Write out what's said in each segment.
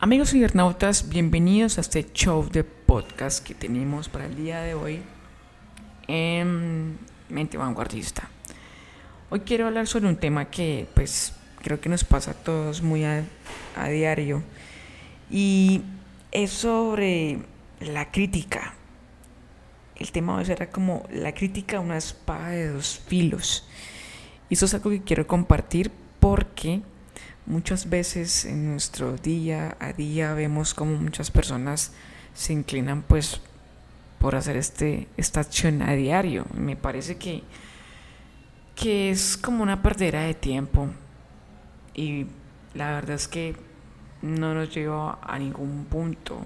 Amigos internautas, bienvenidos a este show de podcast que tenemos para el día de hoy en Mente Vanguardista. Hoy quiero hablar sobre un tema que pues creo que nos pasa a todos muy a, a diario y es sobre la crítica. El tema hoy será como la crítica una espada de dos filos. Y eso es algo que quiero compartir porque Muchas veces en nuestro día a día vemos como muchas personas se inclinan pues por hacer este, esta acción a diario. Me parece que, que es como una perdera de tiempo y la verdad es que no nos lleva a ningún punto,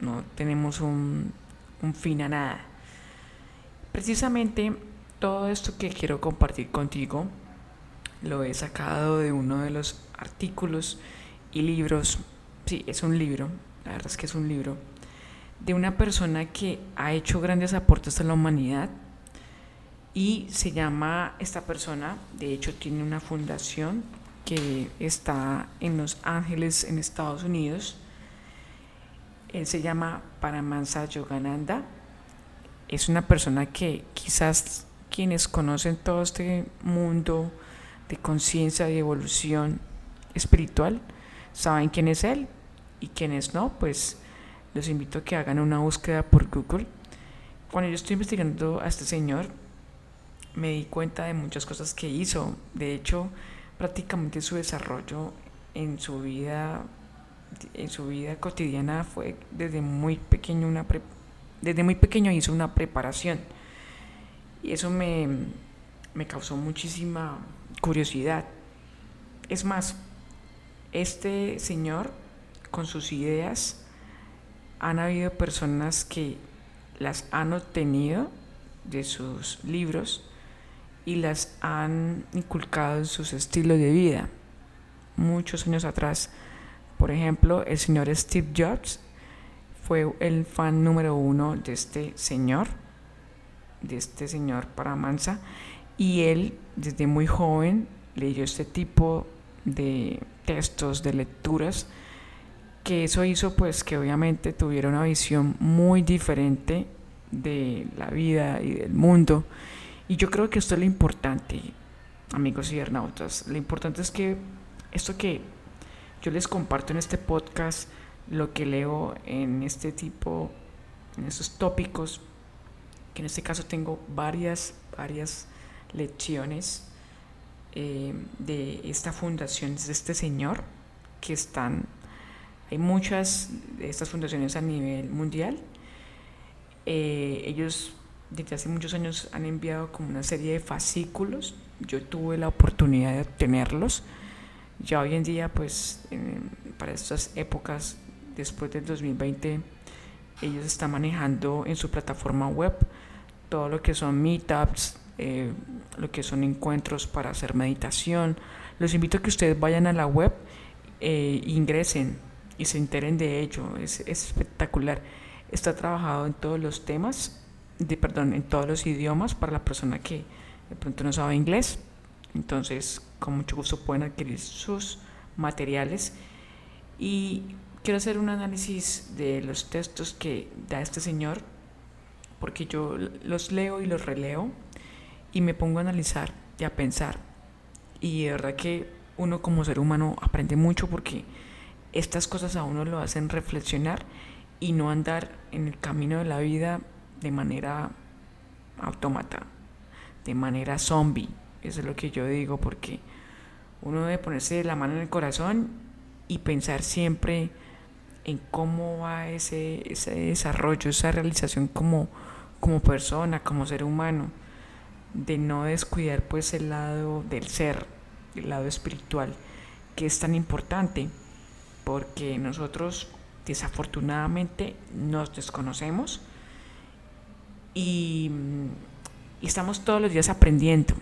no tenemos un, un fin a nada. Precisamente todo esto que quiero compartir contigo lo he sacado de uno de los artículos y libros, sí, es un libro, la verdad es que es un libro, de una persona que ha hecho grandes aportes a la humanidad y se llama esta persona, de hecho tiene una fundación que está en Los Ángeles, en Estados Unidos. Él se llama Paramansa Yogananda. Es una persona que quizás quienes conocen todo este mundo de conciencia y evolución espiritual saben quién es él y quiénes no, pues los invito a que hagan una búsqueda por Google. Cuando yo estoy investigando a este señor, me di cuenta de muchas cosas que hizo. De hecho, prácticamente su desarrollo en su vida, en su vida cotidiana fue desde muy pequeño una desde muy pequeño hizo una preparación y eso me, me causó muchísima curiosidad. Es más, este señor, con sus ideas, han habido personas que las han obtenido de sus libros y las han inculcado en sus estilos de vida. Muchos años atrás, por ejemplo, el señor Steve Jobs fue el fan número uno de este señor, de este señor Paramansa, y él desde muy joven leyó este tipo de textos, de lecturas, que eso hizo pues que obviamente tuviera una visión muy diferente de la vida y del mundo. Y yo creo que esto es lo importante, amigos cibernautas. Lo importante es que esto que yo les comparto en este podcast, lo que leo en este tipo, en estos tópicos, que en este caso tengo varias, varias lecciones eh, de esta fundación, de este señor, que están, hay muchas de estas fundaciones a nivel mundial. Eh, ellos desde hace muchos años han enviado como una serie de fascículos. Yo tuve la oportunidad de obtenerlos. Ya hoy en día, pues, para estas épocas, después del 2020, ellos están manejando en su plataforma web todo lo que son meetups, eh, lo que son encuentros para hacer meditación. Los invito a que ustedes vayan a la web, eh, ingresen y se enteren de ello. Es, espectacular. Está trabajado en todos los temas, de, perdón, en todos los idiomas para la persona que de pronto no sabe inglés. Entonces, con mucho gusto pueden adquirir sus materiales. Y quiero hacer un análisis de los textos que da este señor, porque yo los leo y los releo y me pongo a analizar y a pensar. Y de verdad que uno como ser humano aprende mucho porque estas cosas a uno lo hacen reflexionar y no andar en el camino de la vida de manera autómata, de manera zombie. Eso es lo que yo digo porque uno debe ponerse la mano en el corazón y pensar siempre en cómo va ese, ese desarrollo, esa realización como, como persona, como ser humano de no descuidar pues el lado del ser, el lado espiritual, que es tan importante, porque nosotros desafortunadamente nos desconocemos y, y estamos todos los días aprendiendo.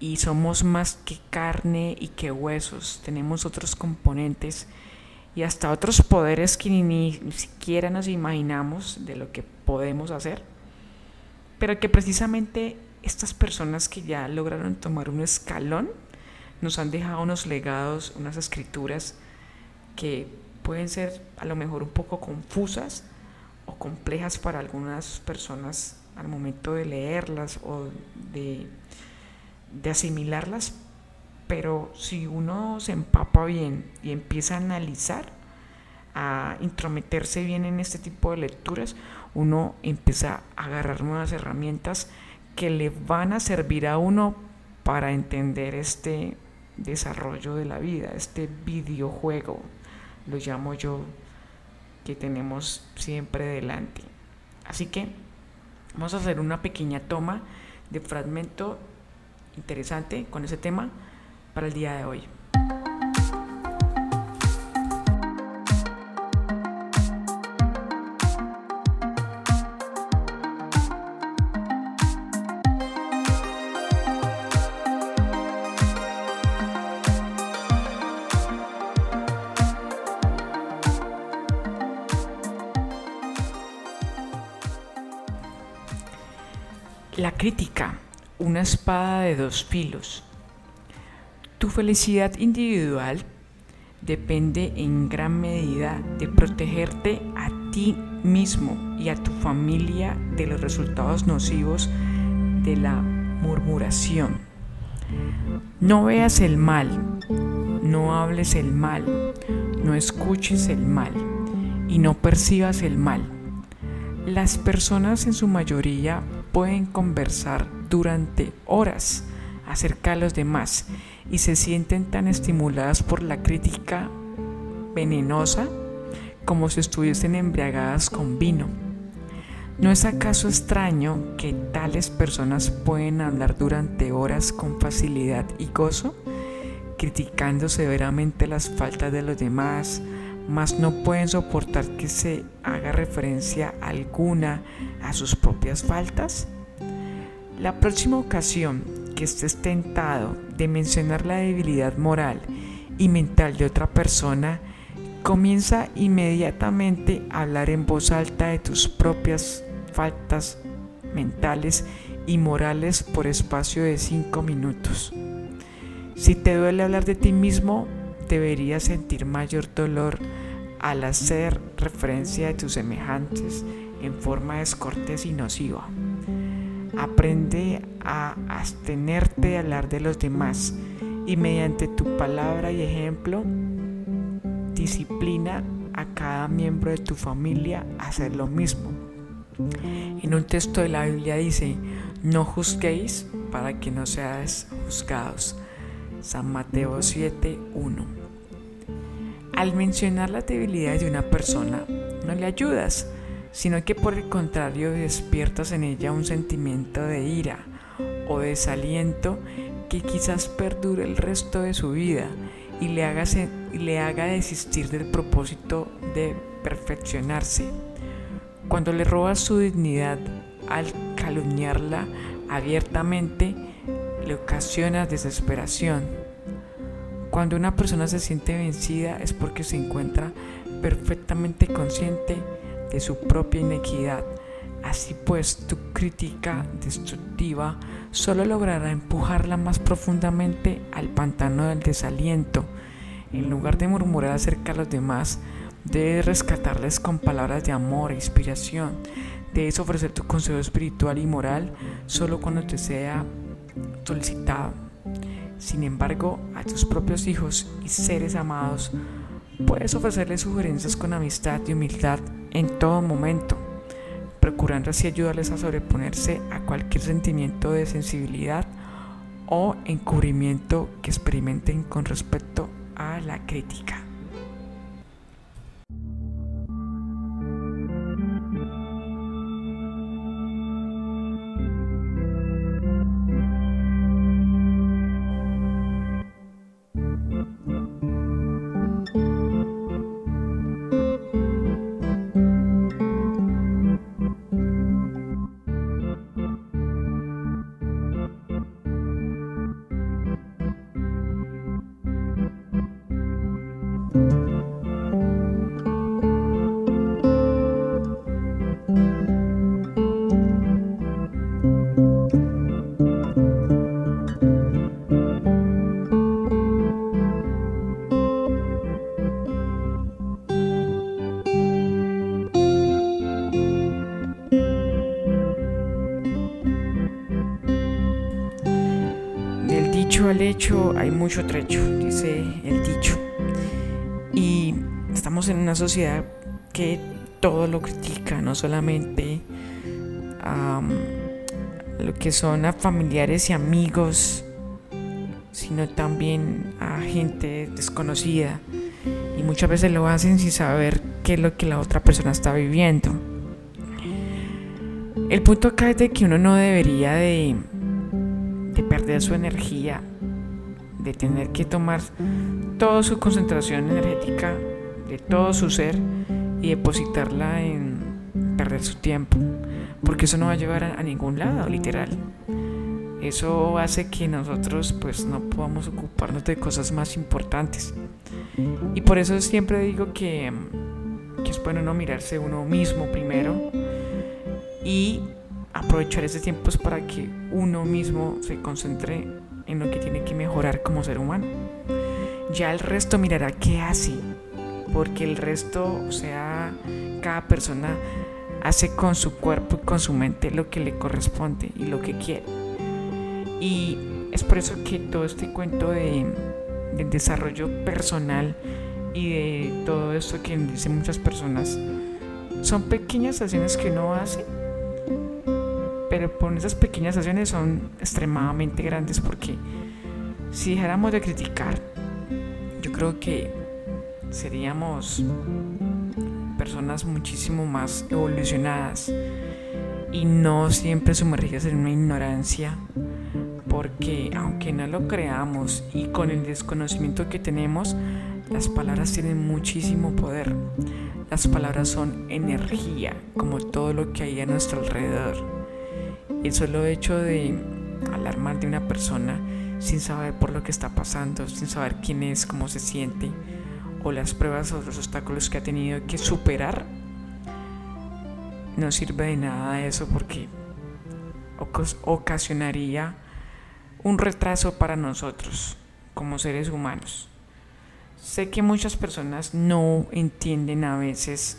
Y somos más que carne y que huesos, tenemos otros componentes y hasta otros poderes que ni, siquiera nos imaginamos de lo que podemos hacer, pero que precisamente estas personas que ya lograron tomar un escalón nos han dejado unos legados, unas escrituras que pueden ser a lo mejor un poco confusas o complejas para algunas personas al momento de leerlas o de, de asimilarlas, pero si uno se empapa bien y empieza a analizar, a intrometerse bien en este tipo de lecturas, uno empieza a agarrar nuevas herramientas que le van a servir a uno para entender este desarrollo de la vida, este videojuego, lo llamo yo, que tenemos siempre delante. Así que vamos a hacer una pequeña toma de fragmento interesante con ese tema para el día de hoy. La crítica, una espada de dos filos. Tu felicidad individual depende en gran medida de protegerte a ti mismo y a tu familia de los resultados nocivos de la murmuración. No veas el mal, no hables el mal, no escuches el mal y no percibas el mal. Las personas en su mayoría pueden conversar durante horas acerca de los demás y se sienten tan estimuladas por la crítica venenosa como si estuviesen embriagadas con vino. ¿No es acaso extraño que tales personas pueden hablar durante horas con facilidad y gozo, criticando severamente las faltas de los demás, mas no pueden soportar que se haga referencia alguna a sus propias faltas? La próxima ocasión que estés tentado de mencionar la debilidad moral y mental de otra persona, comienza inmediatamente a hablar en voz alta de tus propias faltas mentales y morales por espacio de 5 minutos. Si te duele hablar de ti mismo, deberías sentir mayor dolor al hacer referencia a tus semejantes en forma descortés y nociva. Aprende a abstenerte de hablar de los demás y mediante tu palabra y ejemplo disciplina a cada miembro de tu familia a hacer lo mismo. En un texto de la Biblia dice, no juzguéis para que no seáis juzgados. San Mateo 7, 1. Al mencionar las debilidades de una persona, no le ayudas, sino que por el contrario despiertas en ella un sentimiento de ira o desaliento que quizás perdure el resto de su vida y le haga, y le haga desistir del propósito de perfeccionarse. Cuando le robas su dignidad al calumniarla abiertamente, le ocasionas desesperación cuando una persona se siente vencida es porque se encuentra perfectamente consciente de su propia inequidad. Así pues, tu crítica destructiva solo logrará empujarla más profundamente al pantano del desaliento. En lugar de murmurar acerca de los demás, debes rescatarles con palabras de amor e inspiración. Debes ofrecer tu consejo espiritual y moral solo cuando te sea solicitado. Sin embargo, a tus propios hijos y seres amados puedes ofrecerles sugerencias con amistad y humildad en todo momento, procurando así ayudarles a sobreponerse a cualquier sentimiento de sensibilidad o encubrimiento que experimenten con respecto a la crítica. Dicho al hecho hay mucho trecho, dice el dicho. Y estamos en una sociedad que todo lo critica, no solamente a lo que son a familiares y amigos, sino también a gente desconocida. Y muchas veces lo hacen sin saber qué es lo que la otra persona está viviendo. El punto acá es de que uno no debería de, de perder su energía, de tener que tomar toda su concentración energética de todo su ser y depositarla en perder su tiempo, porque eso no va a llevar a, ningún lado, literal. Eso hace que nosotros pues no podamos ocuparnos de cosas más importantes. Y por eso siempre digo que, que es bueno no mirarse uno mismo primero y aprovechar ese tiempo para que uno mismo se concentre en lo que tiene que mejorar como ser humano. Ya el resto mirará qué hace, porque el resto, o sea, cada persona hace con su cuerpo y con su mente lo que le corresponde y lo que quiere. Y es por eso que todo este cuento de, del desarrollo personal y de todo esto que dicen muchas personas son pequeñas acciones que uno hace, pero por esas pequeñas acciones son extremadamente grandes porque si dejáramos de criticar, yo creo que seríamos personas muchísimo más evolucionadas y no siempre sumergidas en una ignorancia porque aunque no lo creamos y con el desconocimiento que tenemos, las palabras tienen muchísimo poder. Las palabras son energía, como todo lo que hay a nuestro alrededor. El solo hecho de alarmar de una persona sin saber por lo que está pasando, sin saber quién es, cómo se siente, o las pruebas o los obstáculos que ha tenido que superar, no sirve de nada eso porque ocasionaría un retraso para nosotros como seres humanos. Sé que muchas personas no entienden a veces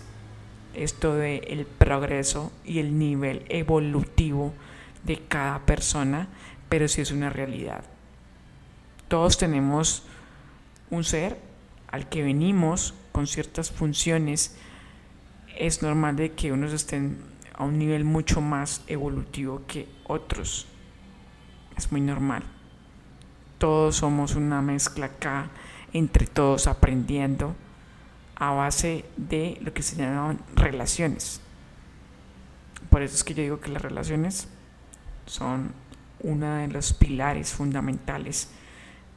esto de el progreso y el nivel evolutivo de cada persona, pero sí es una realidad. Todos tenemos un ser al que venimos con ciertas funciones, es normal de que unos estén a un nivel mucho más evolutivo que otros. Es muy normal. Todos somos una mezcla acá, entre todos aprendiendo a base de lo que se llaman relaciones. Por eso es que yo digo que las relaciones son uno de los pilares fundamentales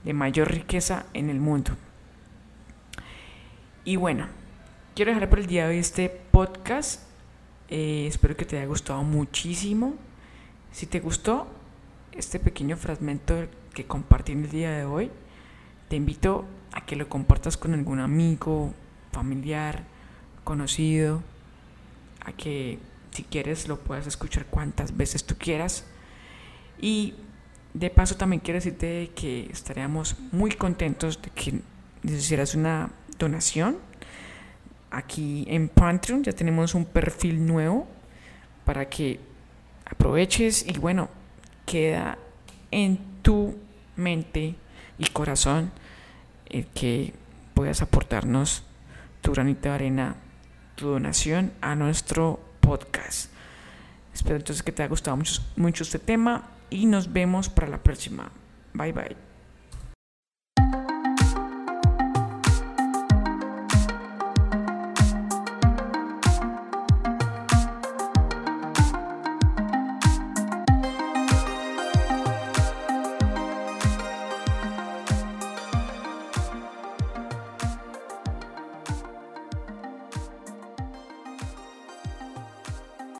de mayor riqueza en el mundo. Y bueno, quiero dejar por el día de hoy este podcast. Eh, espero que te haya gustado muchísimo. Si te gustó este pequeño fragmento que compartí en el día de hoy, te invito a que lo compartas con algún amigo, familiar, conocido, a que si quieres lo puedas escuchar cuantas veces tú quieras. Y de paso también quiero decirte que estaríamos muy contentos de que hicieras una donación. Aquí en Patreon ya tenemos un perfil nuevo para que aproveches y bueno, queda en tu mente y corazón el que puedas aportarnos tu granito de arena, tu donación a nuestro podcast. Espero entonces que te haya gustado mucho, mucho este tema y nos vemos para la próxima. Bye bye.